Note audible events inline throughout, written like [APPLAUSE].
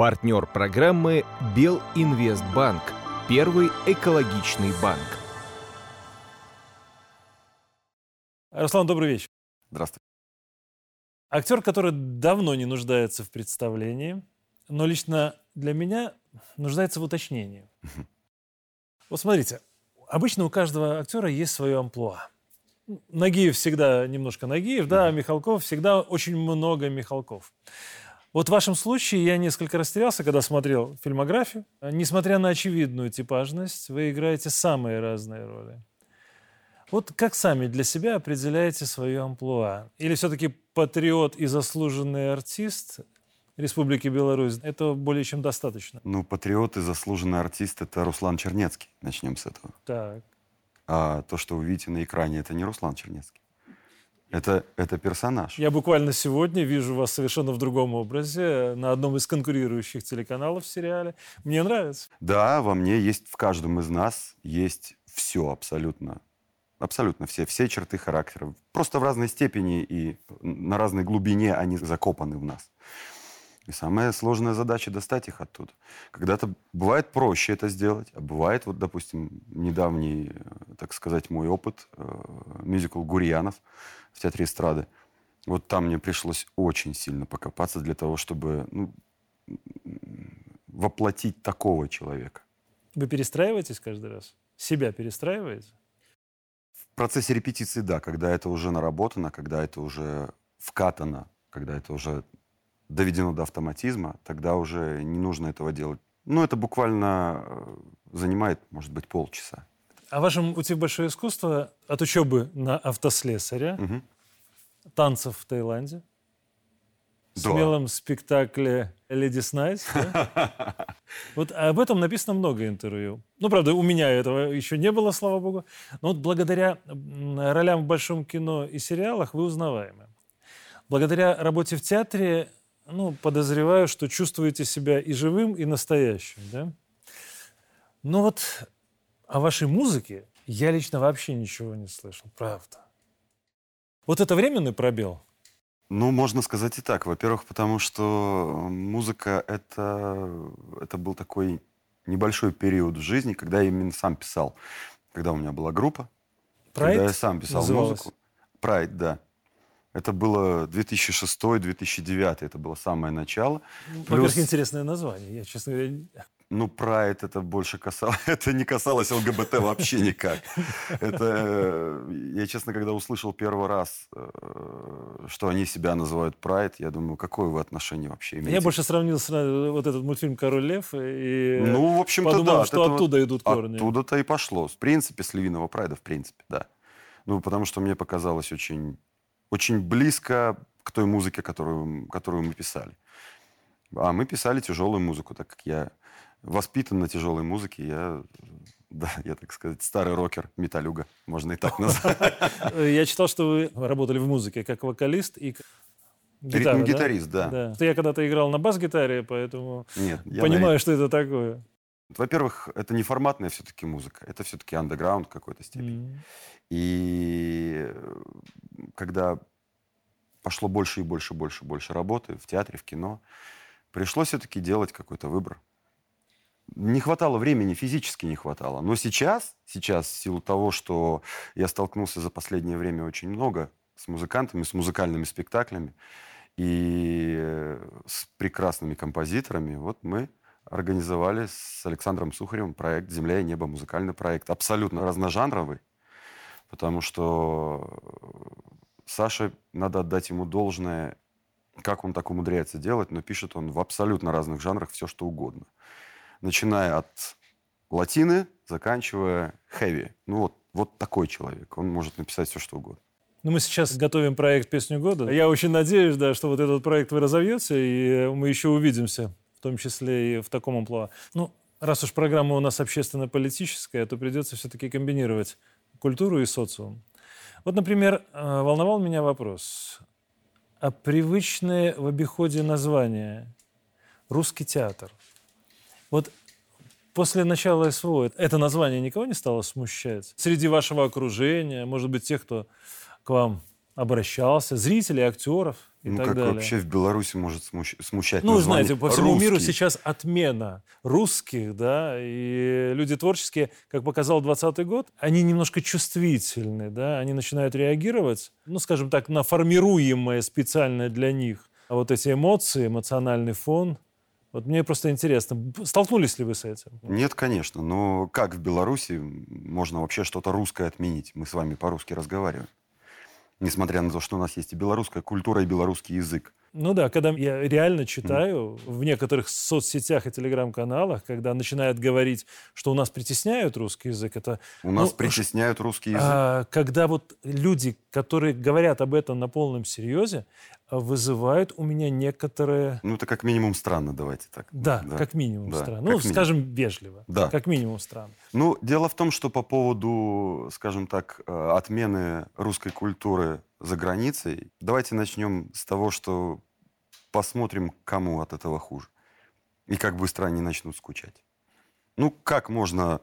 Партнер программы Белинвестбанк. Первый экологичный банк. Руслан, добрый вечер. Здравствуйте. Актер, который давно не нуждается в представлении, но лично для меня нуждается в уточнении. Вот смотрите, обычно у каждого актера есть свое амплуа. Нагиев всегда немножко Нагиев, да, Михалков всегда очень много Михалков. Вот в вашем случае я несколько растерялся, когда смотрел фильмографию. Несмотря на очевидную типажность, вы играете самые разные роли. Вот как сами для себя определяете свое амплуа? Или все-таки патриот и заслуженный артист Республики Беларусь, этого более чем достаточно? Ну, патриот и заслуженный артист – это Руслан Чернецкий. Начнем с этого. Так. А то, что вы видите на экране, это не Руслан Чернецкий. Это, это персонаж. Я буквально сегодня вижу вас совершенно в другом образе на одном из конкурирующих телеканалов в сериале. Мне нравится. Да, во мне есть, в каждом из нас есть все абсолютно. Абсолютно все, все черты характера. Просто в разной степени и на разной глубине они закопаны в нас. И самая сложная задача достать их оттуда. Когда-то бывает проще это сделать, а бывает, вот, допустим, недавний, э, так сказать, мой опыт, э, мюзикл «Гурьянов» в Театре эстрады. Вот там мне пришлось очень сильно покопаться для того, чтобы ну, воплотить такого человека. Вы перестраиваетесь каждый раз? Себя перестраиваете? В процессе репетиции, да, когда это уже наработано, когда это уже вкатано, когда это уже доведено до автоматизма, тогда уже не нужно этого делать. Ну, это буквально э, занимает, может быть, полчаса. А вашем «Уйти в большое искусство» от учебы на автослесаря, Мгм. танцев в Таиланде, Да. смелом спектакле «Леди Снайс». да? [LAUGHS] Вот об этом написано много интервью. Ну, правда, у меня этого еще не было, слава богу. Но вот благодаря ролям в большом кино и сериалах вы узнаваемы. Благодаря работе в театре, ну, подозреваю, что чувствуете себя и живым, и настоящим, да? Но вот о вашей музыке я лично вообще ничего не слышал, правда. Вот это временный пробел? Ну, можно сказать и так. Во-первых, потому что музыка это, это был такой небольшой период в жизни, когда я именно сам писал. Когда у меня была группа, когда я сам писал называлась? музыку. Прайд, да. Это было 2006-2009, это было самое начало. Во-первых, Плюс- интересное название. Я, честно говоря, Ну, Прайд это больше касалось, [LAUGHS] это не касалось ЛГБТ вообще никак. Это, э, я, честно, когда услышал первый раз, э, что они себя называют Прайд, я думаю, какое вы отношение вообще имеете? я больше сравнил с, э, вот этот мультфильм «Король лев» и Ну, в общем-то, подумал, да. от что этого- оттуда идут корни. Оттуда-то и пошло. В принципе, с Львиного Прайда, в принципе, да. Ну, потому что мне показалось очень, очень близко к той музыке, которую, которую мы писали. А мы писали тяжелую музыку, так как я воспитан на тяжелой музыке. Я, да, я, так сказать, старый рокер, металюга, можно и так назвать. Я читал, что вы работали в музыке как вокалист и гитара, да? Ритм-гитарист, да. Я когда-то играл на бас-гитаре, поэтому Нет, я на- понимаю, что это такое. Во-первых, это не форматная все-таки музыка, это все-таки андеграунд в какой-то степени. М. И э, когда пошло больше и больше, больше, больше работы в театре, в кино, пришлось все-таки делать какой-то выбор. Не хватало времени, физически не хватало. Но сейчас, сейчас, в силу того, что я столкнулся за последнее время очень много с музыкантами, с музыкальными спектаклями и э, с прекрасными композиторами, вот мы организовали с Александром Сухаревым проект «Земля и небо», музыкальный проект, абсолютно разножанровый, потому что Саше надо отдать ему должное, как он так умудряется делать, но пишет он в абсолютно разных жанрах все, что угодно. Начиная от латины, заканчивая хэви. Ну вот, вот такой человек. Он может написать все, что угодно. Ну, мы сейчас готовим проект «Песню года». Я очень надеюсь, да, что вот этот проект вы разовьете, и мы еще увидимся, в том числе и в таком амплуа. Ну, раз уж программа у нас общественно-политическая, то придется все-таки комбинировать культуру и социум. Вот, например, э, волновал меня вопрос. А привычные в обиходе названия «Русский театр». Вот после начала СВО это название никого не стало смущать? Среди вашего окружения, может быть, тех, кто к вам обращался, зрителей, актеров и ну, так как далее. вообще в Беларуси может смущ- смущать Ну, название знаете, по всему миру «русский»? сейчас отмена русских, да, и люди творческие, как показал 20 год, они немножко чувствительны, да, они начинают реагировать, ну, скажем так, на формируемое специально для них а вот эти эмоции, эмоциональный фон. Вот мне просто интересно, столкнулись ли вы с этим? Нет, конечно. Но как в Беларуси можно вообще что-то русское отменить? Мы с вами по-русски разговариваем. Несмотря на то, что у нас есть и белорусская культура, и белорусский язык. Ну да, когда я реально читаю в некоторых соцсетях и телеграм-каналах, когда начинают говорить, что у нас притесняют русский язык, это У нас Ну, притесняют русский язык. А, когда вот люди, которые говорят об этом на полном серьезе, вызывают у меня некоторые... Ну, это как минимум странно, давайте так. Да, как минимум да, странно. как Ну, минимум. скажем, вежливо. Да. Как минимум странно. Ну, дело в том, что по поводу, скажем так, э, отмены русской культуры за границей, давайте начнем с того, что посмотрим, кому от этого хуже. И как быстро они начнут скучать. Ну, как можно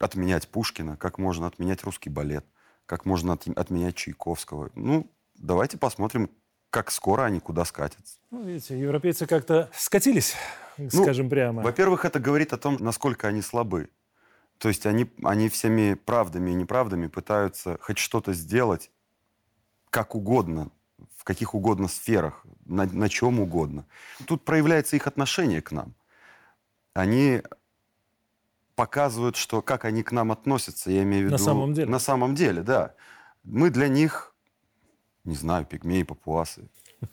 отменять Пушкина, как можно отменять русский балет, как можно от- отменять Чайковского. Ну, давайте посмотрим, как скоро они куда скатятся. Ну, видите, европейцы как-то скатились, скажем прямо. Во-первых, это говорит о том, насколько они слабы. То есть они, они всеми правдами и неправдами пытаются хоть что-то сделать как угодно, в каких угодно сферах, на, на чем угодно. Тут проявляется их отношение к нам. Они показывают, что как они к нам относятся, я имею в виду... На самом деле. На самом деле, да. Мы для них, не знаю, пигмеи, папуасы.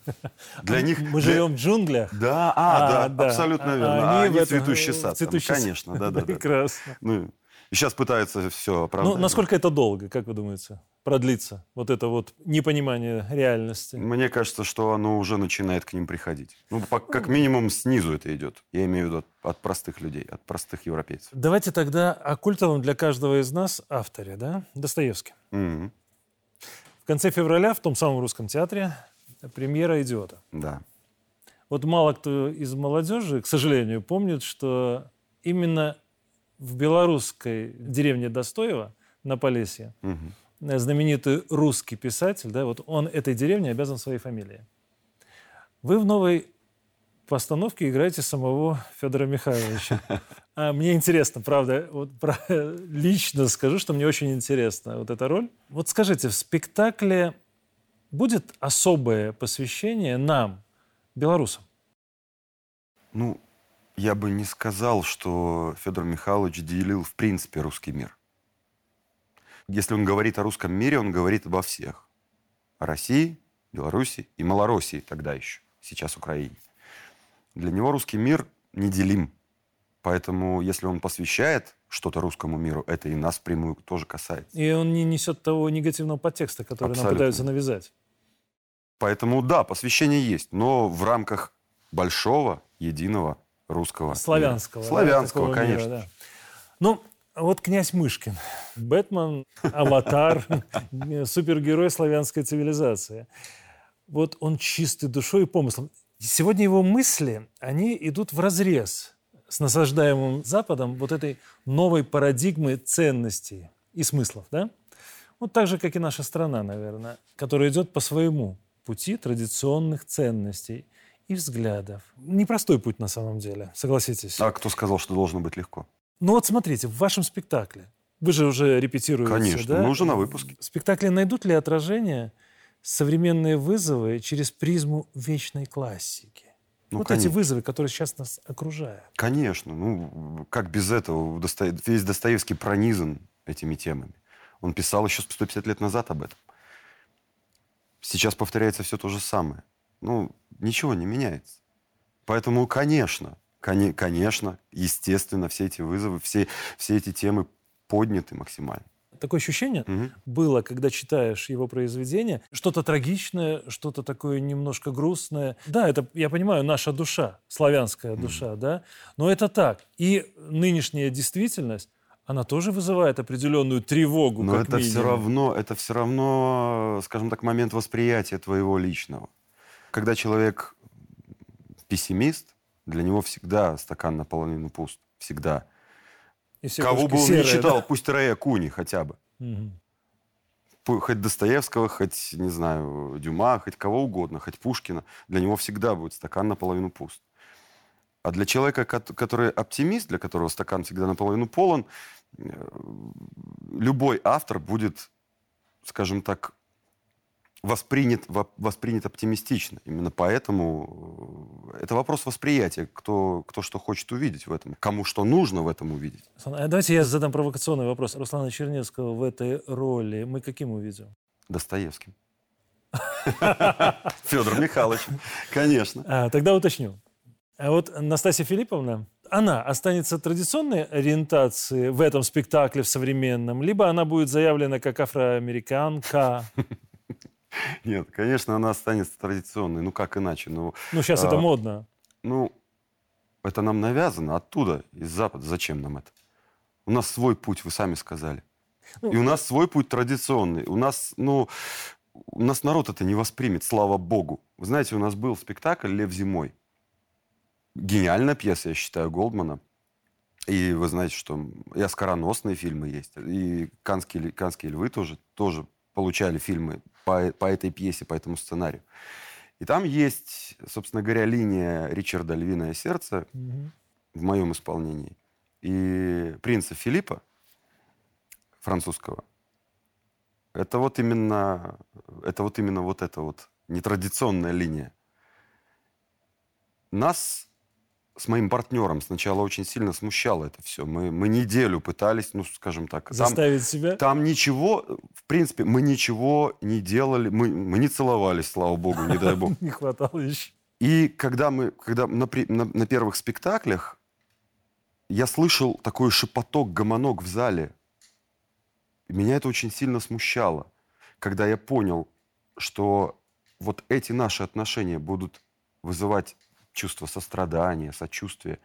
[LAUGHS] Для них... Мы живем в джунглях. да, а, А, да, абсолютно А верно. А они цветущий э, сад. цветущий сад. конечно, да, да. [LAUGHS] Прекрасно. Ну, сейчас пытаются все оправдать. Ну, насколько это долго, как вы думаете, продлится? Вот это вот непонимание реальности. Мне кажется, что оно уже начинает к ним приходить. Ну, по- как минимум снизу это идет. Я имею в виду от, от простых людей, от простых европейцев. Давайте тогда о культовом для каждого из нас авторе, да? Достоевский. Мгм. В конце февраля в том самом русском театре премьера «Идиота». Да. Вот мало кто из молодежи, к сожалению, помнит, что именно в белорусской деревне Достоева на Полесье Мгм. Э, знаменитый русский писатель, да, вот он этой деревне обязан своей фамилией. Вы в новой постановке играете самого Федора Михайловича. [LAUGHS] А мне интересно, правда, вот про- [LAUGHS] лично скажу, что мне очень интересна вот эта роль. Вот скажите, в спектакле будет особое посвящение нам, белорусам? Ну, я бы не сказал, что Федор Михайлович делил в принципе русский мир. Если он говорит о русском мире, он говорит обо всех. О России, Беларуси и Малороссии тогда еще, сейчас Украине. Для него русский мир неделим. Поэтому, если он посвящает что-то русскому миру, это и нас прямую тоже касается. И он не несет того негативного подтекста, который нам Абсолютно. пытаются навязать. Поэтому, да, посвящение есть, но в рамках большого, единого русского мира. Славянского. да, Славянского, такого мира, конечно. да. Ну, вот князь Мышкин. Бэтмен, аватар, [LAUGHS] супергерой славянской цивилизации. Вот он чистый душой и помыслом. Сегодня его мысли, они идут в разрез с насаждаемым Западом вот этой новой парадигмы ценностей и смыслов, да? Вот так же, как и наша страна, наверное, которая идет по своему пути традиционных ценностей и взглядов. Непростой путь на самом деле, согласитесь. А кто сказал, что должно быть легко? Ну вот смотрите, в вашем спектакле, вы же уже репетируете, Конечно, да? мы уже на выпуске. В спектакле найдут ли отражение современные вызовы через призму вечной классики? Ну, вот конечно. эти вызовы, которые сейчас нас окружают. Конечно. Ну, как без этого? Досто- Весь Достоевский пронизан этими темами. Он писал еще 150 лет назад об этом. Сейчас повторяется все то же самое. Ну, ничего не меняется. Поэтому, конечно, коне- конечно, естественно, все эти вызовы, все, все эти темы подняты максимально. Такое ощущение Мгм. было, когда читаешь его произведение, что-то трагичное, что-то такое немножко грустное. Да, это, я понимаю, наша душа, славянская душа, да, но это так. И нынешняя действительность, она тоже вызывает определенную тревогу, Но это все равно, это все равно, скажем так, момент восприятия твоего личного. Когда человек пессимист, для него всегда стакан наполовину пуст. Всегда. И все Кого бы он серые, ни читал, пусть Рея Куни хотя бы. да? Мгм. хоть Достоевского, хоть, не знаю, Дюма, хоть кого угодно, хоть Пушкина, для него всегда будет стакан наполовину пуст. А для человека, который оптимист, для которого стакан всегда наполовину полон, э, любой автор будет, скажем так, воспринят, воспринят оптимистично. Именно поэтому э, это вопрос восприятия, кто, кто что хочет увидеть в этом, кому что нужно в этом увидеть. А давайте я задам провокационный вопрос. Руслана Чернецкого в этой роли мы каким увидим? Достоевским. [LAUGHS] Федор Михайлович, конечно. А, тогда уточню. А вот Настасья Филипповна, она останется традиционной ориентации в этом спектакле в современном, либо она будет заявлена как афроамериканка? [LAUGHS] [LAUGHS] Нет, конечно, она останется традиционной. Ну, как иначе? Ну, ну сейчас а, это модно. Ну, это нам навязано оттуда, из Запада. Зачем нам это? У нас свой путь, вы сами сказали. Ну, И у нас свой путь традиционный. У нас, ну, у нас народ это не воспримет, слава богу. Вы знаете, у нас был спектакль «Лев зимой». Гениальная пьеса, я считаю, Голдмана. И вы знаете, что и оскароносные фильмы есть. И «Канские, канские львы» тоже, тоже получали фильмы по, по этой пьесе, по этому сценарию. И там есть, собственно говоря, линия Ричарда «Львиное сердце» угу. в моем исполнении. И принца Филиппа, французского, это вот именно, это вот именно вот эта вот нетрадиционная линия. Нас с моим партнером сначала очень сильно смущало это все. Мы, мы неделю пытались, ну, скажем так... Заставить там, себя? Там ничего, в принципе, мы ничего не делали, мы, мы не целовались, слава богу, не дай бог. [LAUGHS] Не хватало еще. И когда мы, когда на, на, на первых спектаклях я слышал такой шепоток, гомонок в зале. Меня это очень сильно смущало, когда я понял, что вот эти наши отношения будут вызывать чувство сострадания, сочувствия.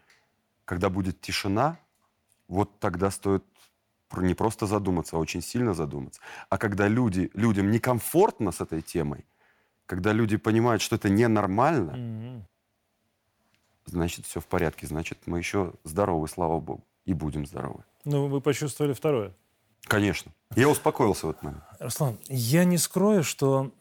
Когда будет тишина, вот тогда стоит не просто задуматься, а очень сильно задуматься. А когда люди, людям некомфортно с этой темой, когда люди понимают, что это ненормально, mm-hmm. значит, все в порядке. Значит, мы еще здоровы, слава богу. И будем здоровы. Ну, вы почувствовали второе. Конечно. Я успокоился в этот момент. Руслан, я не скрою, что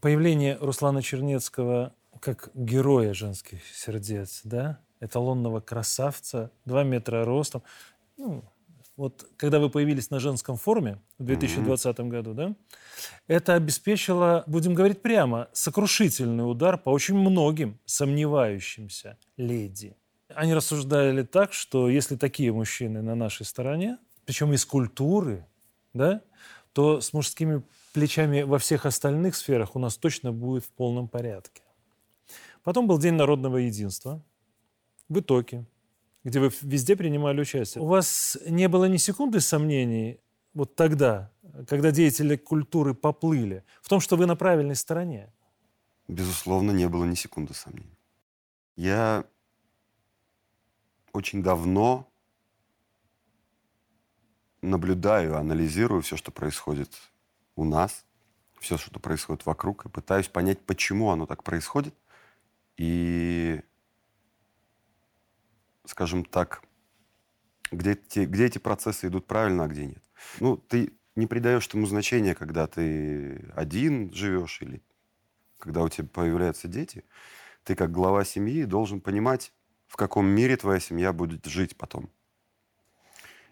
появление Руслана Чернецкого как героя женских сердец, да, эталонного красавца, 2 метра ростом. Ну, вот когда вы появились на женском форуме в 2020 mm-hmm. году, да, это обеспечило, будем говорить прямо, сокрушительный удар по очень многим сомневающимся леди. Они рассуждали так, что если такие мужчины на нашей стороне, причем из культуры, да, то с мужскими плечами во всех остальных сферах у нас точно будет в полном порядке. Потом был День народного единства в Итоке, где вы везде принимали участие. У вас не было ни секунды сомнений вот тогда, когда деятели культуры поплыли, в том, что вы на правильной стороне? Безусловно, не было ни секунды сомнений. Я очень давно наблюдаю, анализирую все, что происходит у нас, все, что происходит вокруг, и пытаюсь понять, почему оно так происходит, и, скажем так, где, те, где эти процессы идут правильно, а где нет. Ну, ты не придаешь этому значения, когда ты один живешь или когда у тебя появляются дети. Ты как глава семьи должен понимать, в каком мире твоя семья будет жить потом.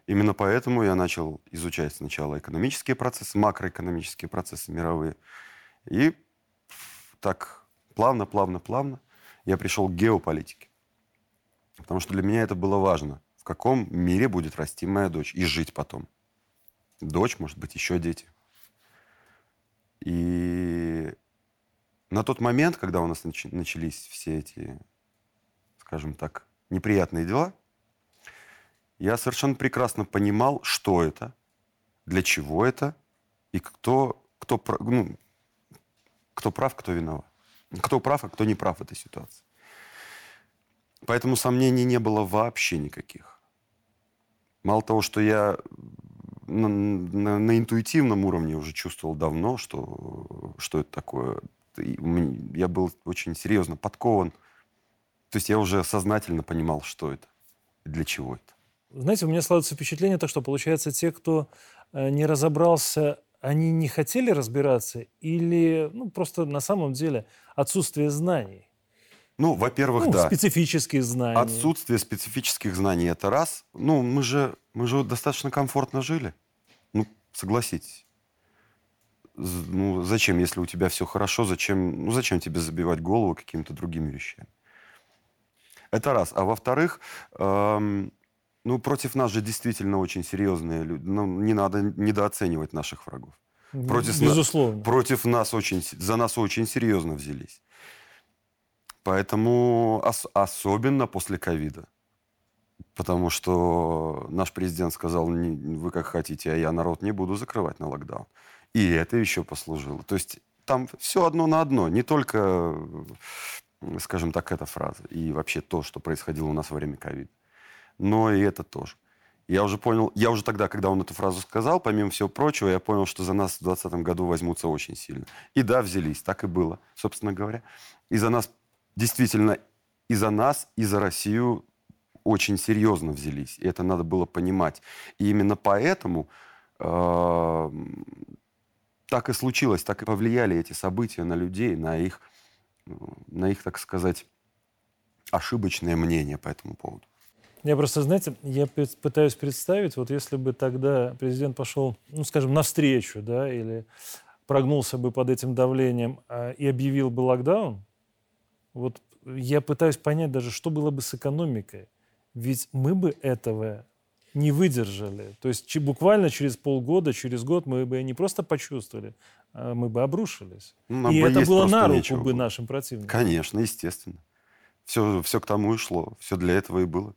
Именно поэтому я начал изучать сначала экономические процессы, макроэкономические процессы мировые. И так плавно, плавно, плавно я пришел к геополитике. Потому что для меня это было важно. В каком мире будет расти моя дочь и жить потом. Дочь, может быть, еще дети. И на тот момент, когда у нас начались все эти, скажем так, неприятные дела, я совершенно прекрасно понимал, что это, для чего это, и кто, кто, ну, кто прав, кто виноват. Кто прав, а кто не прав в этой ситуации. Поэтому сомнений не было вообще никаких. Мало того, что я на, на, на интуитивном уровне уже чувствовал давно, что, что это такое. Я был очень серьезно подкован. То есть я уже сознательно понимал, что это для чего это. Знаете, у меня складывается впечатление, то, что получается те, кто э, не разобрался они не хотели разбираться или ну, просто на самом деле отсутствие знаний? Ну, во-первых, Ну, да. специфические знания. Отсутствие специфических знаний это раз. Ну, мы же, мы же достаточно комфортно жили. Ну, согласитесь. Ну, зачем, если у тебя все хорошо, зачем, ну, зачем тебе забивать голову какими-то другими вещами? Это раз. А во-вторых, эм, ну, против нас же действительно очень серьезные люди. Ну, не надо недооценивать наших врагов. против- Безусловно. Против нас очень, за нас очень серьезно взялись. Поэтому ос- особенно после ковида. Потому что наш президент сказал, «Не- вы как хотите, а я народ не буду закрывать на локдаун. И это еще послужило. То есть там все одно на одно. Не только, скажем так, эта фраза. И вообще то, что происходило у нас во время ковида. Но и это тоже. Я уже понял, я уже тогда, когда он эту фразу сказал, помимо всего прочего, я понял, что за нас в 2020 году возьмутся очень сильно. И да, взялись, так и было, собственно говоря. И за нас действительно, и за нас, и за Россию очень серьезно взялись. И это надо было понимать. И именно поэтому э, так и случилось, так и повлияли эти события на людей, на их, э, на их, так сказать, ошибочное мнение по этому поводу. Я просто, знаете, я пы- пытаюсь представить, вот если бы тогда президент пошел, ну, скажем, навстречу, да, или прогнулся бы под этим давлением а, и объявил бы локдаун, вот я пытаюсь понять даже, что было бы с экономикой. Ведь мы бы этого не выдержали. То есть буквально через полгода, через год мы бы не просто почувствовали, а мы бы обрушились. Ну, нам и бы это было на руку нечего бы нашим противникам. Конечно, естественно. Все, все к тому и шло. Все для этого и было.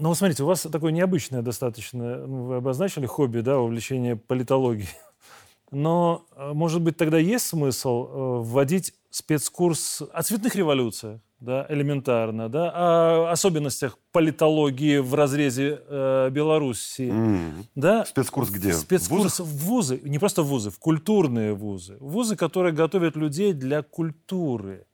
Ну, смотрите, у вас такое необычное достаточно, ну, вы обозначили хобби, да, увлечение политологией. [LAUGHS] Но, э, может быть, тогда есть смысл э, вводить спецкурс о цветных революциях, да, элементарно, да, о особенностях политологии в разрезе э, Белоруссии, М. да? Спецкурс где? В Спецкурс в вузы, не просто в вузы, в культурные вузы. Вузы, которые готовят людей для культуры.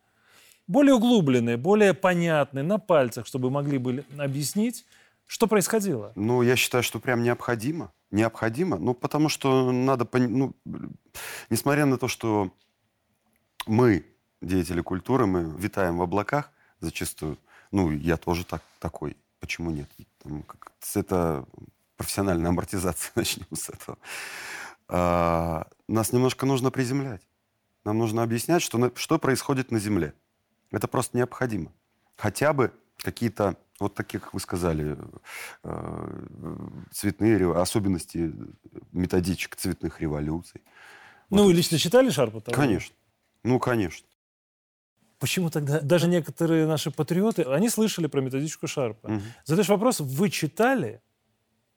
Более углубленные, более понятные, на пальцах, чтобы могли бы объяснить, что происходило. Ну, я считаю, что прям необходимо. Необходимо. Ну, потому что надо... Ну, несмотря на то, что мы, деятели культуры, мы витаем в облаках зачастую. Ну, я тоже так, такой. Почему нет? Там как- это профессиональная амортизация. [LAUGHS] Начнем с этого. А, нас немножко нужно приземлять. Нам нужно объяснять, что, что происходит на Земле. Это просто необходимо. Хотя бы какие-то, вот такие, как вы сказали, э, цветные особенности методичек цветных революций. Ну, Вот вы лично читали Шарпа? Конечно. Ну, конечно. Почему тогда даже некоторые наши патриоты, они слышали про методичку Шарпа. Мгм. Задаешь вопрос, вы читали?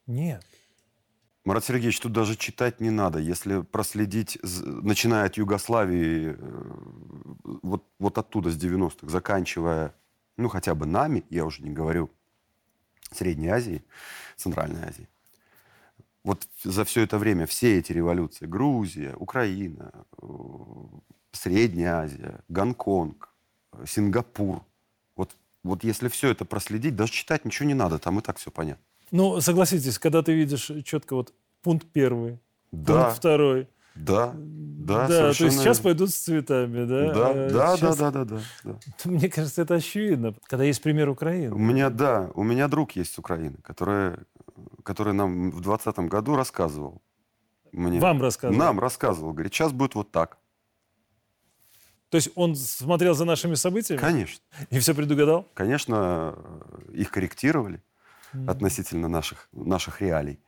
Нет. Марат Сергеевич, тут даже читать не надо. Если проследить, начиная от Югославии, э, вот, вот оттуда, с 90-х, заканчивая, ну, хотя бы нами, я уже не говорю, Средней Азии, Центральной Азии. Вот за все это время все эти революции, Грузия, Украина, э, Средняя Азия, Гонконг, э, Сингапур, вот, вот если все это проследить, даже читать ничего не надо, там и так все понятно. Ну, согласитесь, когда ты видишь четко вот пункт первый, Да, пункт второй. да, да, то есть совершенно сейчас пойдут с цветами, да? Да, А да, сейчас- да, да, да, да, да. [LAUGHS] Мне кажется, это очевидно, когда есть пример Украины. У меня, да, у меня друг есть с Украины, который, который нам в двадцатом году рассказывал. Мне. Вам рассказывал. Нам рассказывал. Говорит, сейчас будет вот так. То есть он смотрел за нашими событиями Конечно. и все предугадал? Конечно, э, их корректировали относительно наших, наших реалий.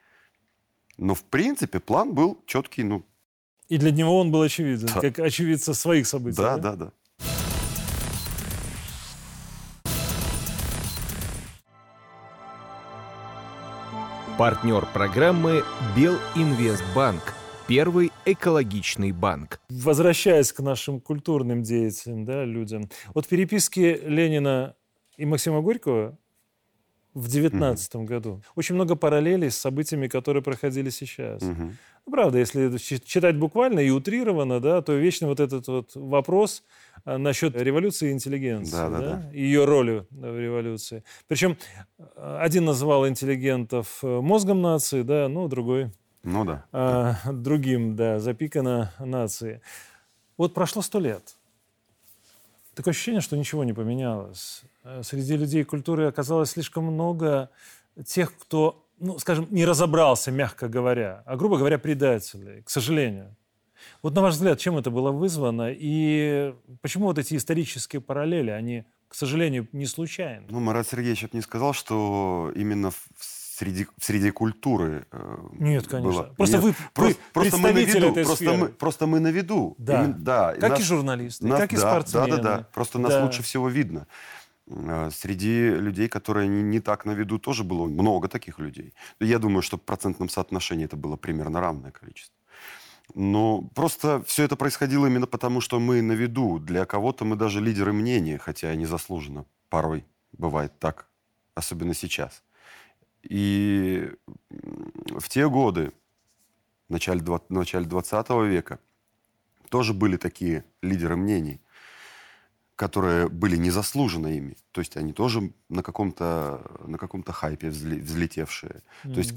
Но, в принципе, план был четкий. Ну, И для него он был очевиден, Да. как очевидца своих событий. да, да, да. Партнер программы Белинвестбанк. Первый экологичный банк. Возвращаясь к нашим культурным деятелям, да, людям. Вот в переписке Ленина и Максима Горького в 19 году очень много параллелей с событиями, которые проходили сейчас. Ну, правда, если читать буквально и утрированно, да, то вечно вот этот вот вопрос а, насчет революции интеллигенции, Да, да, да, ее роли в революции. Причем э, один называл интеллигентов э, мозгом нации, да, ну, другой Ну да. а, [LAUGHS] другим, да, запикано нации. Вот прошло сто лет. Такое ощущение, что ничего не поменялось. Э, Среди людей культуры оказалось слишком много тех, кто, ну, скажем, не разобрался, мягко говоря, а, грубо говоря, предателей, к сожалению. Вот на ваш взгляд, чем это было вызвано и почему вот эти исторические параллели, они, к сожалению, не случайны? Ну, Марат Сергеевич, я бы не сказал, что именно в среди, среди культуры э, Нет, конечно. было. Просто Нет, вы- вы просто мы на виду, этой просто сферы. мы, просто мы на виду. Да. Именно- да. Как нас- и журналисты, нас- как и да, спортсмены. Да, да, да. Просто нас Да. лучше всего видно. Э, Среди людей, которые не, не так на виду, тоже было много таких людей. Я думаю, что в процентном соотношении это было примерно равное количество. Но просто все это происходило именно потому, что мы на виду. Для кого-то мы даже лидеры мнения, хотя и незаслуженно. Порой бывает так, особенно сейчас. И в те годы, в начале, в начале 20 века, тоже были такие лидеры мнений, которые были незаслуженно ими. То есть они тоже на каком-то, на каком-то хайпе взле- взлетевшие. То есть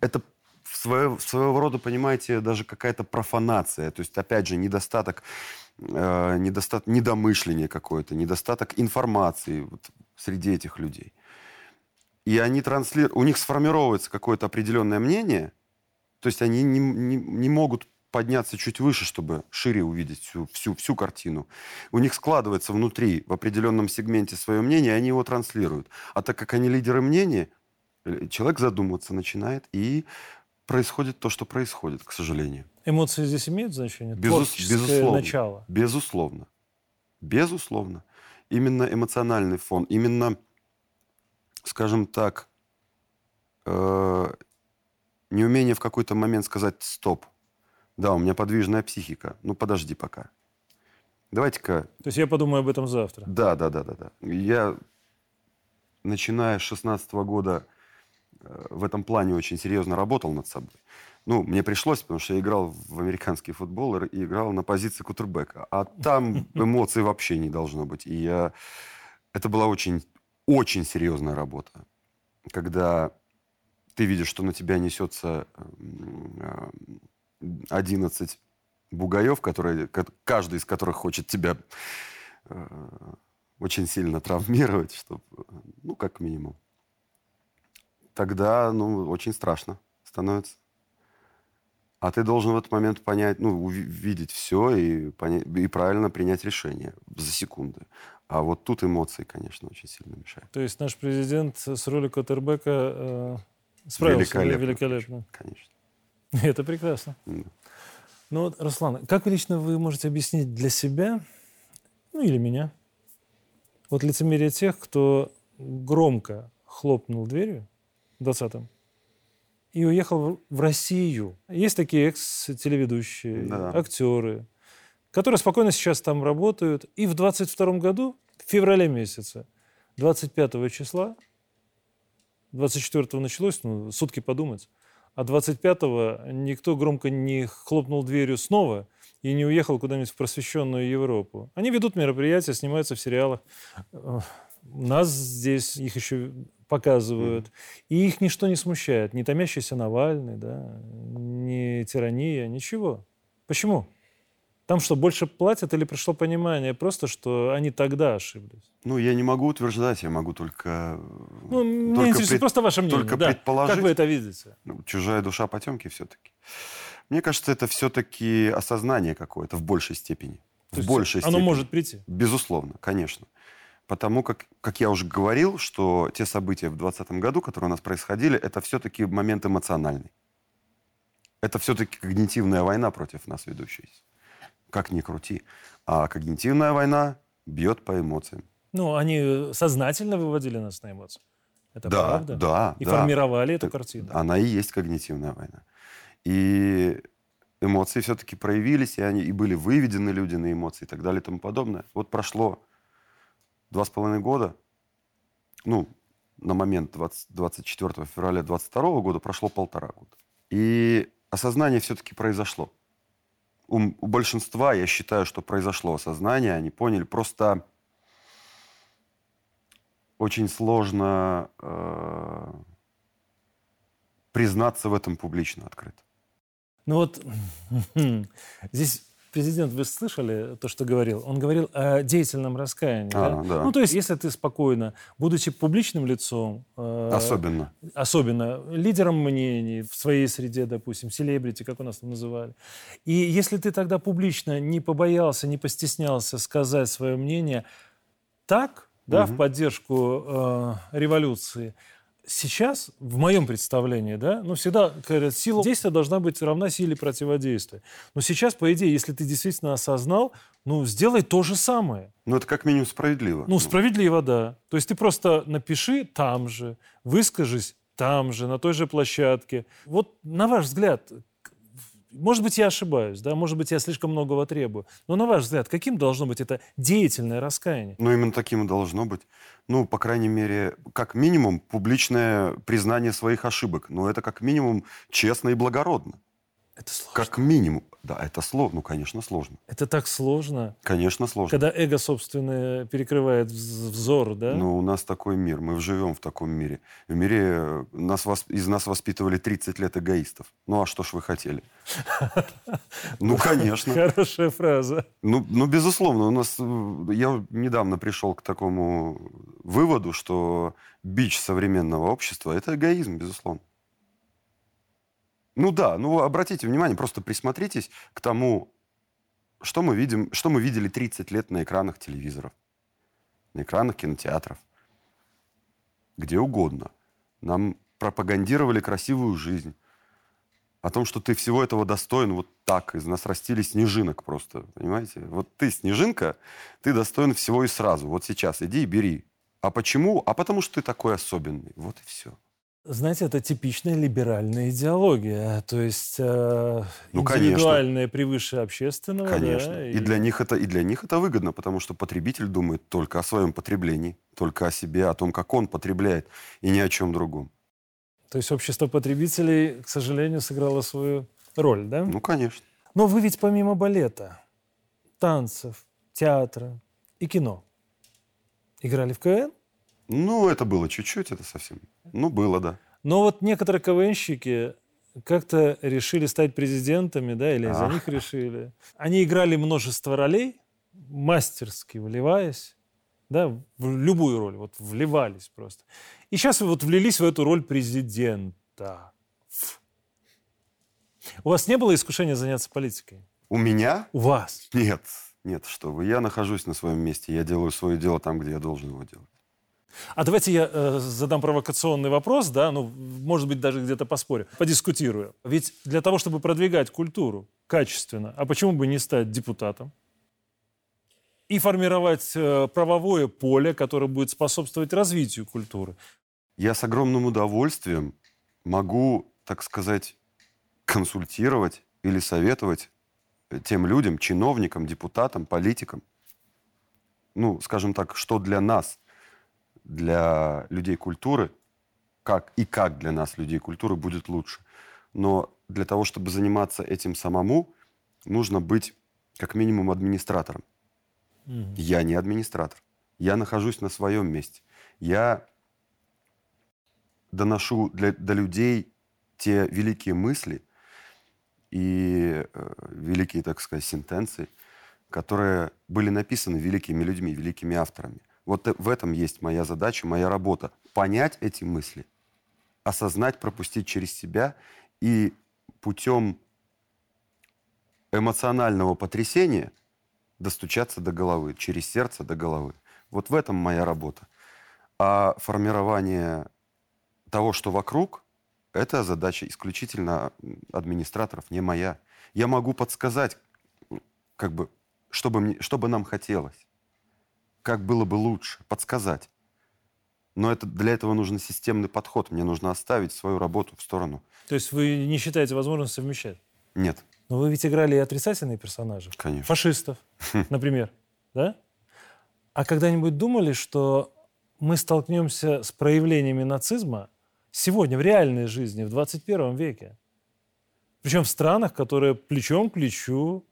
это в свое- своего рода, понимаете, даже какая-то профанация. То есть, опять же, недостаток, э, недостат, недомышление какое-то, недостаток информации вот среди этих людей. И они транслируют, у них сформировывается какое-то определенное мнение, то есть они не, не- не могут подняться чуть выше, чтобы шире увидеть всю, всю, всю картину. У них складывается внутри, в определенном сегменте свое мнение, и они его транслируют. А так как они лидеры мнения, э, человек задумываться начинает, и происходит то, что происходит, к сожалению. Эмоции здесь имеют значение? Безус- безусловно. начало. Безусловно. Безусловно. Именно эмоциональный фон, именно, скажем так, э, неумение в какой-то момент сказать «стоп». Да, у меня подвижная психика. Ну, подожди пока. Давайте-ка То есть я подумаю об этом завтра. да, да, да, да, да. Я, начиная с 16 года, э, в этом плане очень серьезно работал над собой. Ну, мне пришлось, потому что я играл в американский футбол и играл на позиции кутербека. А там [LAUGHS] эмоций вообще не должно быть. И я... Это была очень, очень серьезная работа. Когда ты видишь, что на тебя несется м, э, 11 бугаев, которые, ко- каждый из которых хочет тебя э, очень сильно травмировать, чтобы, ну, как минимум. Тогда, ну, очень страшно становится. А ты должен в этот момент понять, ну, уви- видеть все и, понять, и правильно принять решение за секунды. А вот тут эмоции, конечно, очень сильно мешают. То есть наш президент с роли Коттербека э, справился Великолепно. великолепно. Конечно. [LAUGHS] Это прекрасно. М. Ну вот, Руслан, как лично вы можете объяснить для себя, ну или меня, вот лицемерие тех, кто громко хлопнул дверью в 20-м и уехал в Россию. Есть такие экс-телеведущие, Да. актеры, которые спокойно сейчас там работают. И в 22 году, в феврале месяце, 25 числа, 24 началось, ну, сутки подумать, а 25-го никто громко не хлопнул дверью снова и не уехал куда-нибудь в просвещенную Европу. Они ведут мероприятия, снимаются в сериалах. Э, нас здесь их еще показывают. И их ничто не смущает. Не томящийся Навальный, да, не тирания, ничего. Почему? Там что, больше платят или пришло понимание просто, что они тогда ошиблись? Ну, я не могу утверждать, я могу только... Ну, меня только интересует пред- просто ваше мнение. только да. предположить. Как вы это видите? ну, чужая душа потемки все-таки. Мне кажется, это все-таки осознание какое-то в большей степени. То в есть большей Оно степени. может прийти. Безусловно, конечно. Потому как, как я уже говорил, что те события в 2020 году, которые у нас происходили, это все-таки момент эмоциональный. Это все-таки когнитивная война против нас ведущаяся. Как ни крути. А когнитивная война бьет по эмоциям. Ну, они сознательно выводили нас на эмоции. Это да, правда? да, И да. формировали эту картину. Она и есть когнитивная война. И эмоции все-таки проявились, и они и были выведены люди на эмоции и так далее и тому подобное. Вот прошло два с половиной года, ну, на момент 20 24 февраля 22 года прошло полтора года. И осознание все-таки произошло. У, у большинства, я считаю, что произошло осознание, они поняли. Просто очень сложно э, признаться в этом публично, открыто. Ну вот [LAUGHS] здесь президент, вы слышали то, что говорил? Он говорил о деятельном раскаянии. А, да? да. Ну, то есть, если ты спокойно, будучи публичным лицом, э, Особенно. особенно лидером мнений в своей среде, допустим, селебрити, как у нас там называли. И если ты тогда публично не побоялся, не постеснялся сказать свое мнение так, да, в поддержку э, революции, сейчас, в моем представлении, да, ну, всегда говорят, сила действия должна быть равна силе противодействия. Но сейчас, по идее, если ты действительно осознал, ну, сделай то же самое. Ну, это как минимум справедливо. Ну, справедливо, да. То есть ты просто напиши там же, выскажись там же, на той же площадке. Вот, на ваш взгляд, может быть, я ошибаюсь, да, может быть, я слишком многого требую, но на ваш взгляд, каким должно быть это деятельное раскаяние? Ну, именно таким и должно быть. Ну, по крайней мере, как минимум, публичное признание своих ошибок. Но это как минимум честно и благородно. Это сложно. Как минимум. Да, это сложно. Ну, конечно, сложно. Это так сложно, Конечно, сложно. когда эго собственное перекрывает вз- взор, да? Но у нас такой мир, мы живем в таком мире. В мире э, нас, из нас воспитывали 30 лет эгоистов. Ну, а что ж вы хотели? [LAUGHS] Ну, конечно. Хорошая фраза. Ну, ну, безусловно, у нас... э, Я недавно пришел к такому выводу, что бич современного общества – это эгоизм, безусловно. Ну да, ну обратите внимание, просто присмотритесь к тому, что мы видим, что мы видели 30 лет на экранах телевизоров, на экранах кинотеатров, где угодно. Нам пропагандировали красивую жизнь, о том, что ты всего этого достоин вот так. Из нас растили снежинок просто, понимаете? Вот ты снежинка, ты достоин всего и сразу. Вот сейчас иди и бери. А почему? А потому что ты такой особенный. Вот и все. Знаете, это типичная либеральная идеология. То есть э, Ну, конечно. индивидуальное превыше общественного. Конечно. да, и... для них это, и для них это выгодно, потому что потребитель думает только о своем потреблении, только о себе, о том, как он потребляет, и ни о чем другом. То есть общество потребителей, к сожалению, сыграло свою роль, да? Ну, конечно. Но вы ведь помимо балета, танцев, театра и кино играли в КВН? Ну, это было чуть-чуть, это совсем. Ну, было, да. Но вот некоторые КВНщики как-то решили стать президентами, да, или за Ах. них решили. Они играли множество ролей, мастерски вливаясь, да, в любую роль, вот вливались просто. И сейчас вы вот влились в эту роль президента. Ф. У вас не было искушения заняться политикой? У меня? У вас? Нет, нет, что вы. Я нахожусь на своем месте, я делаю свое дело там, где я должен его делать. А давайте я э, задам провокационный вопрос, да, ну, может быть, даже где-то поспорю, подискутирую. Ведь для того, чтобы продвигать культуру качественно, а почему бы не стать депутатом? И формировать э, правовое поле, которое будет способствовать развитию культуры. Я с огромным удовольствием могу, так сказать, консультировать или советовать тем людям, чиновникам, депутатам, политикам, ну, скажем так, что для нас, для людей культуры, как и как для нас, людей культуры, будет лучше. Но для того, чтобы заниматься этим самому, нужно быть как минимум администратором. Я не администратор. Я нахожусь на своем месте. Я доношу для, до людей те великие мысли и э, великие, так сказать, сентенции, которые были написаны великими людьми, великими авторами. Вот э- в этом есть моя задача, моя работа. Понять эти мысли, осознать, пропустить через себя и путем эмоционального потрясения достучаться до головы, через сердце до головы. Вот в этом моя работа. А формирование того, что вокруг, это задача исключительно администраторов, не моя. Я могу подсказать, как бы, чтобы, мне, чтобы нам хотелось, как было бы лучше, подсказать. Но это, для этого нужен системный подход. Мне нужно оставить свою работу в сторону. То есть вы не считаете возможным совмещать? Нет, Но вы ведь играли и отрицательные персонажи. конечно. Фашистов, [LAUGHS] например, да? А когда-нибудь думали, что мы столкнемся с проявлениями нацизма сегодня, в реальной жизни, в 21 веке? Причем в странах, которые плечом к плечу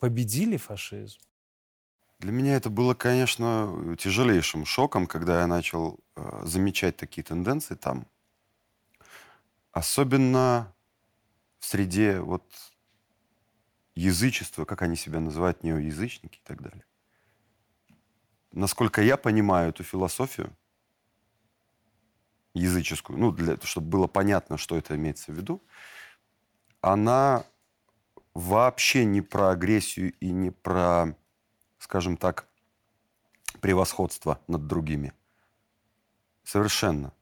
победили фашизм. Для меня это было, конечно, тяжелейшим шоком, когда я начал э, замечать такие тенденции там. Особенно в среде вот язычество, как они себя называют, неоязычники и так далее. Насколько я понимаю эту философию языческую, ну, для, чтобы было понятно, что это имеется в виду, она вообще не про агрессию и не про, скажем так, превосходство над другими. Совершенно.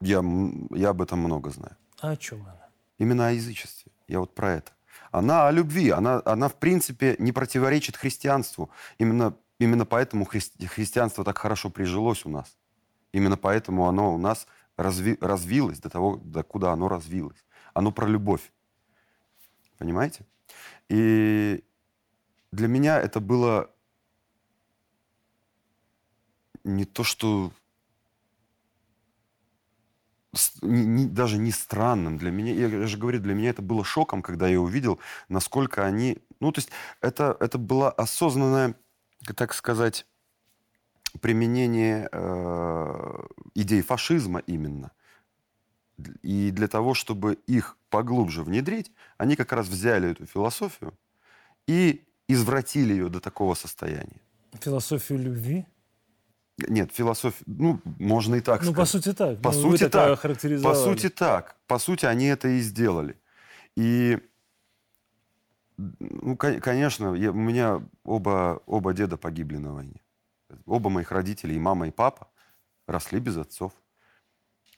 Я, я об этом много знаю. А о чем она? Именно о язычестве. Я вот про это. Она о любви. Она, она в принципе, не противоречит христианству. Именно, именно поэтому хри- христианство так хорошо прижилось у нас. Именно поэтому оно у нас разви, развилось до того, до куда оно развилось. Оно про любовь. Понимаете? И для меня это было не то, что даже не странным для меня. Я же говорю, для меня это было шоком, когда я увидел, насколько они... Ну, то есть это, это было осознанное, так сказать, применение э, идей фашизма именно. И для того, чтобы их поглубже внедрить, они как раз взяли эту философию и извратили ее до такого состояния. Философию любви? Нет, философия, ну, можно и так ну, сказать. по сути так. По ну, сути так. По сути так. По сути они это и сделали. И, ну, конечно, я, у меня оба, оба деда погибли на войне. Оба моих родителей, и мама, и папа, росли без отцов.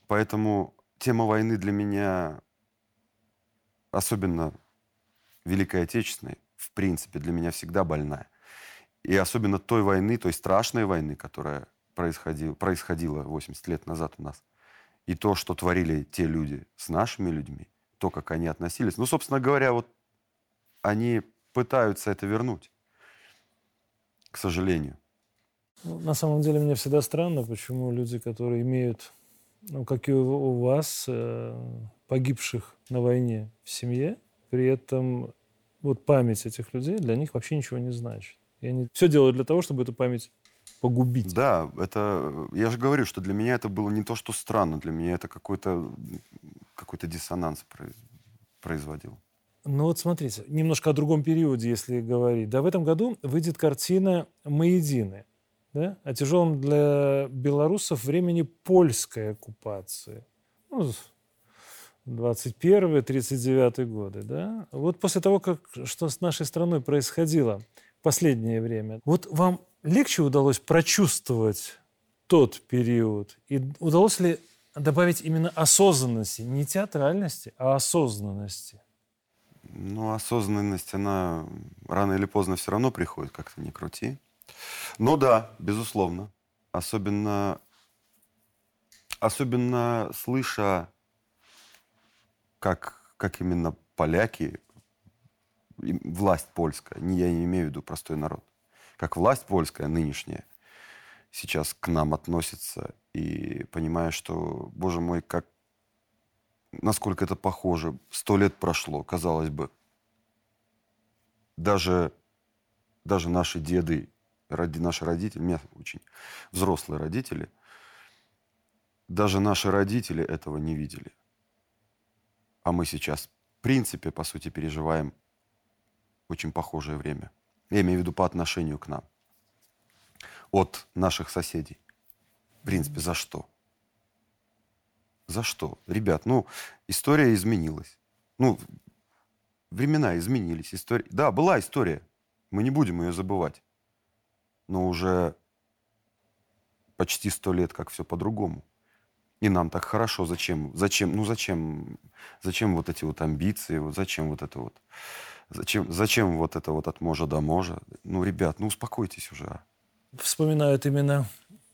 Поэтому тема войны для меня, особенно Великой Отечественной, в принципе, для меня всегда больная. И особенно той войны, той страшной войны, которая происходила, происходила 80 лет назад у нас. И то, что творили те люди с нашими людьми, то, как они относились. Ну, собственно говоря, вот они пытаются это вернуть, к сожалению. Ну, на самом деле, мне всегда странно, почему люди, которые имеют, ну, как и у вас, э, погибших на войне в семье, при этом вот память этих людей для них вообще ничего не значит. И они все делают для того, чтобы эту память погубить. Да, это, я же говорю, что для меня это было не то, что странно, для меня это какой-то какой диссонанс производил. Ну вот смотрите, немножко о другом периоде, если говорить. Да, в этом году выйдет картина «Мы едины», да? о тяжелом для белорусов времени польской оккупации. Ну, 21-39 годы. Да? Вот после того, как, что с нашей страной происходило последнее время. Вот вам легче удалось прочувствовать тот период? И удалось ли добавить именно осознанности, не театральности, а осознанности? Ну, осознанность, она рано или поздно все равно приходит, как-то не крути. Ну да, безусловно. Особенно, особенно слыша, как, как именно поляки власть польская, не, я не имею в виду простой народ, как власть польская нынешняя сейчас к нам относится, и понимая, что, боже мой, как, насколько это похоже, сто лет прошло, казалось бы, даже, даже наши деды, ради, наши родители, меня очень взрослые родители, даже наши родители этого не видели. А мы сейчас, в принципе, по сути, переживаем очень похожее время. Я имею в виду по отношению к нам. От наших соседей. В принципе, за что? За что? Ребят, ну, история изменилась. Ну, времена изменились. История... Да, была история. Мы не будем ее забывать. Но уже почти сто лет, как все по-другому. И нам так хорошо. Зачем? Зачем? Ну зачем? Зачем вот эти вот амбиции? Вот зачем вот это вот? Зачем, зачем вот это вот от можа до можа? Ну, ребят, ну успокойтесь уже. А. Вспоминают именно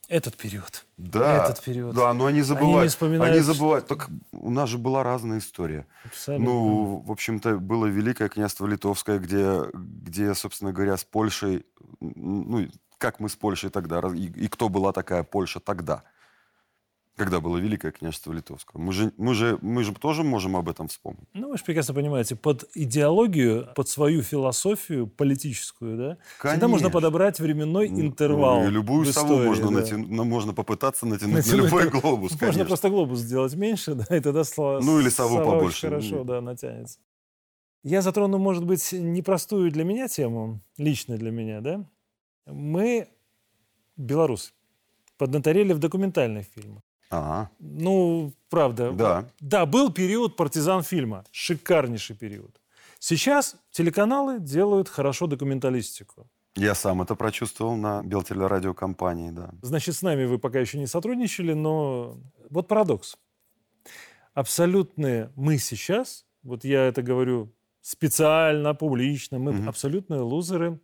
этот период. Да, этот период. да, но они забывают. Они, не вспоминают... они забывают. Так у нас же была разная история. Абсолютно. Ну, в общем-то, было Великое княжество Литовское, где, где, собственно говоря, с Польшей, ну, как мы с Польшей тогда, и, и кто была такая Польша тогда – когда было Великое княжество Литовское. Мы же, мы, же, мы же тоже можем об этом вспомнить. Ну, вы же прекрасно понимаете, под идеологию, под свою философию политическую, да, Конечно. всегда можно подобрать временной ну, интервал. Ну, любую в сову можно, да. натяну, ну, можно попытаться натянуть, натянуть на любой глобус, Можно конечно. просто глобус сделать меньше, [LAUGHS] да, и тогда слова, Ну, или сову побольше. хорошо, да, натянется. Я затрону, может быть, непростую для меня тему, лично для меня, да? Мы, белорусы, поднаторели в документальных фильмах. Ага. Ну, правда. Да. Да, был период партизан фильма. Шикарнейший период. Сейчас телеканалы делают хорошо документалистику. Я сам это прочувствовал на Белтелерадиокомпании, да. Значит, с нами вы пока еще не сотрудничали, но вот парадокс. Абсолютные мы сейчас, вот я это говорю специально, публично, мы Мгм. абсолютные лузеры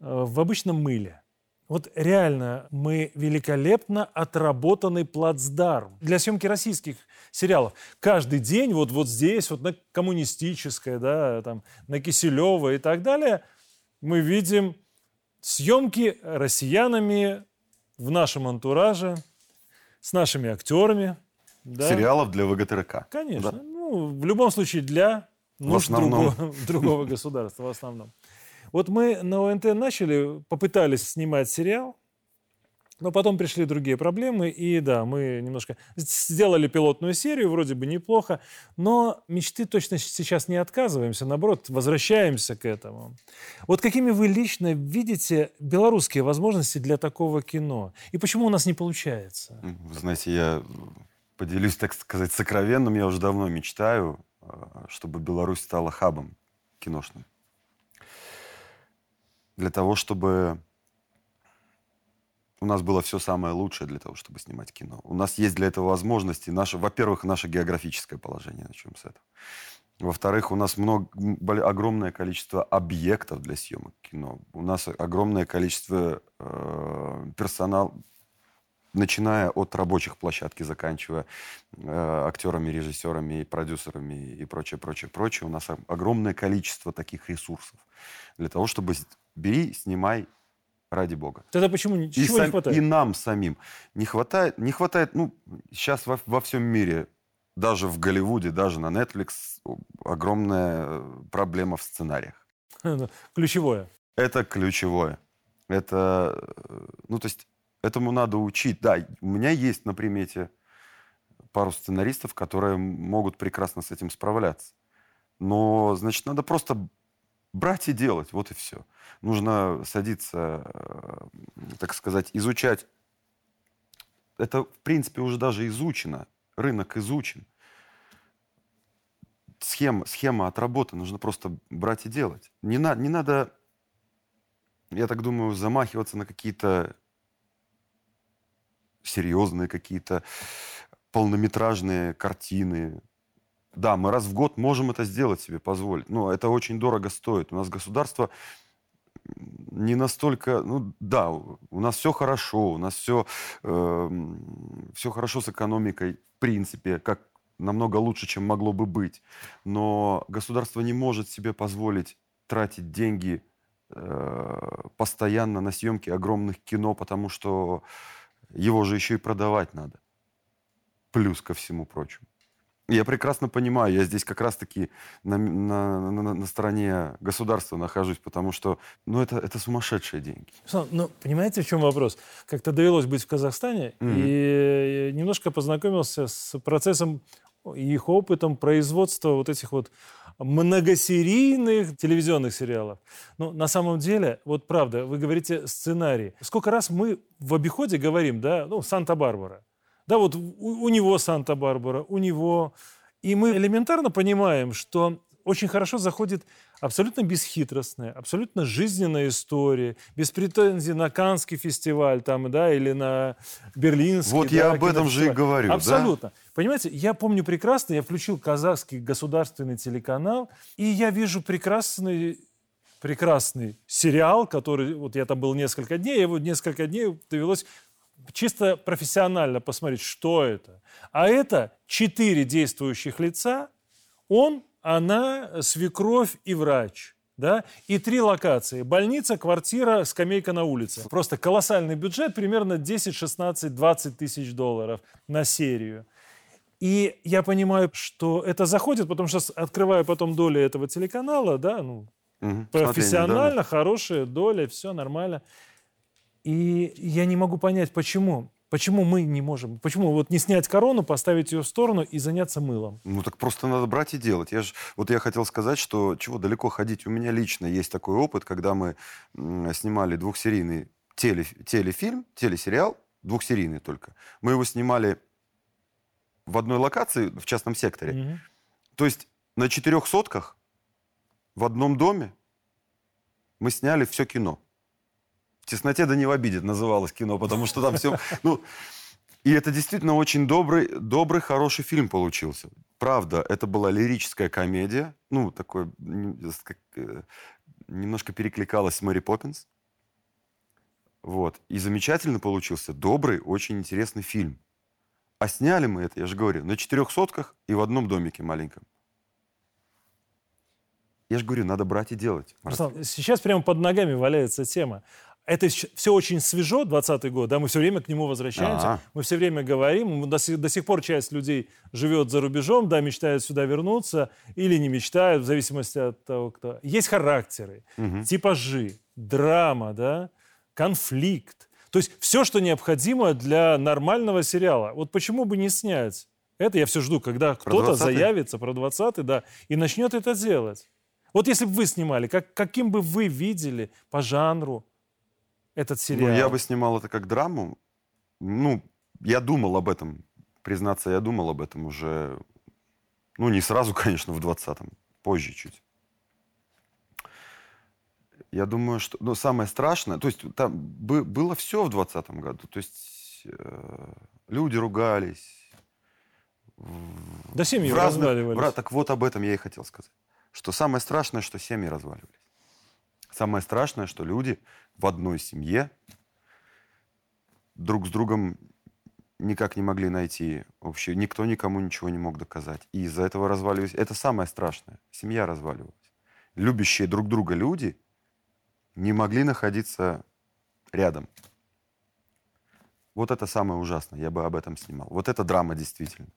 э, в обычном мыле. Вот реально мы великолепно отработанный плацдарм для съемки российских сериалов. Каждый день вот, вот здесь, вот на коммунистическое, да, там, на Киселева и так далее, мы видим съемки россиянами в нашем антураже, с нашими актерами. Да. Сериалов для ВГТРК. Конечно. Да. Ну, в любом случае для нужд другого, [LAUGHS] другого государства в основном. Вот мы на ОНТ начали, попытались снимать сериал, но потом пришли другие проблемы, и да, мы немножко сделали пилотную серию, вроде бы неплохо, но мечты точно сейчас не отказываемся, наоборот, возвращаемся к этому. Вот какими вы лично видите белорусские возможности для такого кино? И почему у нас не получается? Вы знаете, я поделюсь, так сказать, сокровенным. Я уже давно мечтаю, э, чтобы Беларусь стала хабом киношным. Для того, чтобы у нас было все самое лучшее для того, чтобы снимать кино. У нас есть для этого возможности. Наше, во-первых, наше географическое положение, начнем с этого. Во-вторых, у нас много, огромное количество объектов для съемок кино. У нас огромное количество э, персонала, начиная от рабочих площадки, заканчивая э, актерами, режиссерами, и продюсерами и прочее, прочее, прочее. У нас огромное количество таких ресурсов для того, чтобы бери, снимай ради бога. Тогда почему ни- И, чего не сам- хватает? и нам самим не хватает, не хватает, ну, сейчас во, во всем мире, даже в Голливуде, даже на Netflix огромная э, проблема в сценариях. [LAUGHS] Ключевое. Это ключевое. Это, э, ну, то есть, этому надо учить. Да, у меня есть на примете пару сценаристов, которые могут прекрасно с этим справляться. Но, значит, надо просто брать и делать, вот и все. Нужно садиться, э, так сказать, изучать. Это, в принципе, уже даже изучено. Рынок изучен. Схема, схема отработана. Нужно просто брать и делать. Не, на, не надо, я так думаю, замахиваться на какие-то серьезные какие-то полнометражные картины. Да, мы раз в год можем это сделать себе, позволить. Но это очень дорого стоит. У нас государство не настолько, ну да, у нас все хорошо, у нас все, все хорошо с экономикой, в принципе, как намного лучше, чем могло бы быть. Но государство не может себе позволить тратить деньги э, постоянно на съемки огромных кино, потому что его же еще и продавать надо. Плюс ко всему прочему. Я прекрасно понимаю, я здесь как раз-таки на, на, на, на стороне государства нахожусь, потому что ну, это, это сумасшедшие деньги. Ну, понимаете, в чем вопрос? Как-то довелось быть в Казахстане, Мгм. и немножко познакомился с процессом и их опытом производства вот этих вот многосерийных телевизионных сериалов. Ну, на самом деле, вот правда, вы говорите сценарий. Сколько раз мы в обиходе говорим, да, ну, Санта-Барбара. Да, вот у, у него Санта-Барбара, у него. И мы элементарно понимаем, что очень хорошо заходит абсолютно бесхитростная, абсолютно жизненная история, без претензий на Каннский фестиваль там, да, или на Берлинский. Вот да, я об этом же и говорю, да? Абсолютно. Понимаете, я помню прекрасно, я включил казахский государственный телеканал, и я вижу прекрасный прекрасный сериал, который, вот я там был несколько дней, его несколько дней довелось чисто профессионально посмотреть, что это. А это четыре действующих лица, он, она, свекровь и врач. Да? И три локации. Больница, квартира, скамейка на улице. Просто колоссальный бюджет, примерно 10, 16, 20 тысяч долларов на серию. И я понимаю, что это заходит, потому что открываю потом доли этого телеканала, да, ну, Мгм. профессионально, хорошая доля, все нормально. И я не могу понять, почему. Почему мы не можем? Почему вот не снять корону, поставить ее в сторону и заняться мылом? Ну так просто надо брать и делать. Я ж, вот я хотел сказать, что чего далеко ходить. У меня лично есть такой опыт, когда мы снимали двухсерийный теле, телефильм, телесериал, двухсерийный только. Мы его снимали в одной локации, в частном секторе. Мгм. То есть на четырех сотках в одном доме мы сняли все кино. В тесноте да не в обиде называлось кино, потому что там все... [LAUGHS] Ну, и это действительно очень добрый, добрый, хороший фильм получился. Правда, это была лирическая комедия. Ну, такой... как, э, Немножко перекликалась с Мэри Поппинс. Вот. И замечательно получился. Добрый, очень интересный фильм. А сняли мы это, я же говорю, на четырех сотках и в одном домике маленьком. Я же говорю, надо брать и делать. Руслан, сейчас прямо под ногами валяется тема. Это все очень свежо, 20 год, да, мы все время к нему возвращаемся, Ага. мы все время говорим, до, сих, до сих пор часть людей живет за рубежом, да, мечтают сюда вернуться или не мечтают, в зависимости от того, кто. Есть характеры, Мгм. типажи, драма, да, конфликт. То есть все, что необходимо для нормального сериала. Вот почему бы не снять? Это я все жду, когда кто-то 20-й? заявится про 20 да, и начнет это делать. Вот если бы вы снимали, как, каким бы вы видели по жанру этот сериал? Ну, я бы снимал это как драму. Ну, я думал об этом. Признаться, я думал об этом уже... Ну, не сразу, [LAUGHS] конечно, в 20-м. Позже чуть. Я думаю, что... Ну, самое страшное... То есть там бы- было все в 20-м году. То есть э, люди ругались. Да семьи в разных- разваливались. в так вот об этом я и хотел сказать. Что самое страшное, что семьи разваливались. Самое страшное, что люди в одной семье друг с другом никак не могли найти общее. Никто никому ничего не мог доказать. И из-за этого разваливались. Это самое страшное. Семья разваливалась. Любящие друг друга люди не могли находиться рядом. Вот это самое ужасное. Я бы об этом снимал. Вот это драма действительно.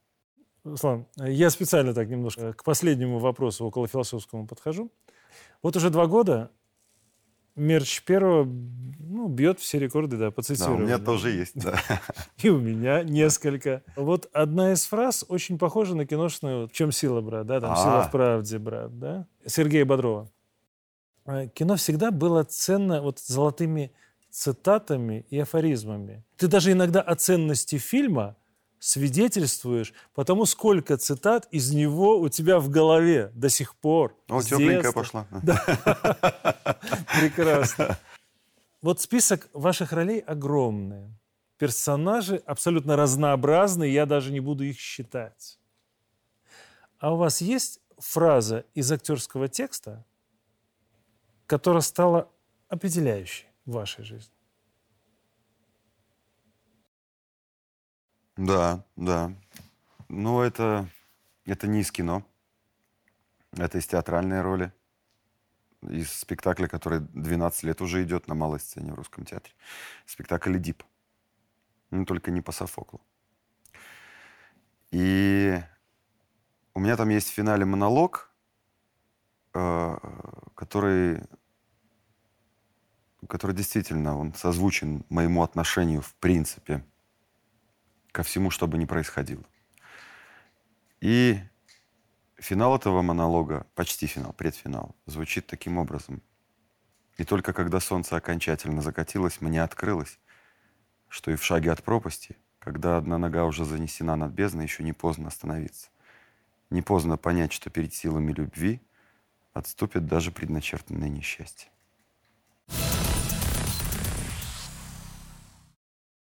Руслан, я специально так немножко к последнему вопросу около философскому подхожу. Вот уже два года мерч первого ну, бьет все рекорды, да, по Да, у меня тоже есть. Да. [LAUGHS] И у меня несколько. Вот одна из фраз очень похожа на киношную «В чем сила, брат?» да, там «Сила А. в правде, брат», да? Сергея Бодрова. Э, Кино всегда было ценно вот золотыми цитатами и афоризмами. Ты даже иногда о ценности фильма свидетельствуешь, потому сколько цитат из него у тебя в голове до сих пор. О, тепленькая пошла. [LAUGHS] Прекрасно. Вот список ваших ролей огромный. Персонажи абсолютно разнообразные, я даже не буду их считать. А у вас есть фраза из актерского текста, которая стала определяющей в вашей жизни? Да, да. Ну, это, это не из кино. Это из театральной роли. Из спектакля, который 12 лет уже идет на малой сцене в русском театре. Спектакль «Эдип». Ну, только не по Софоклу. И у меня там есть в финале монолог, э, который, который действительно, он созвучен моему отношению в принципе ко всему, что бы ни происходило. И финал этого монолога, почти финал, предфинал, звучит таким образом. И только когда солнце окончательно закатилось, мне открылось, что и в шаге от пропасти, когда одна нога уже занесена над бездной, еще не поздно остановиться. Не поздно понять, что перед силами любви отступит даже предначертанное несчастье.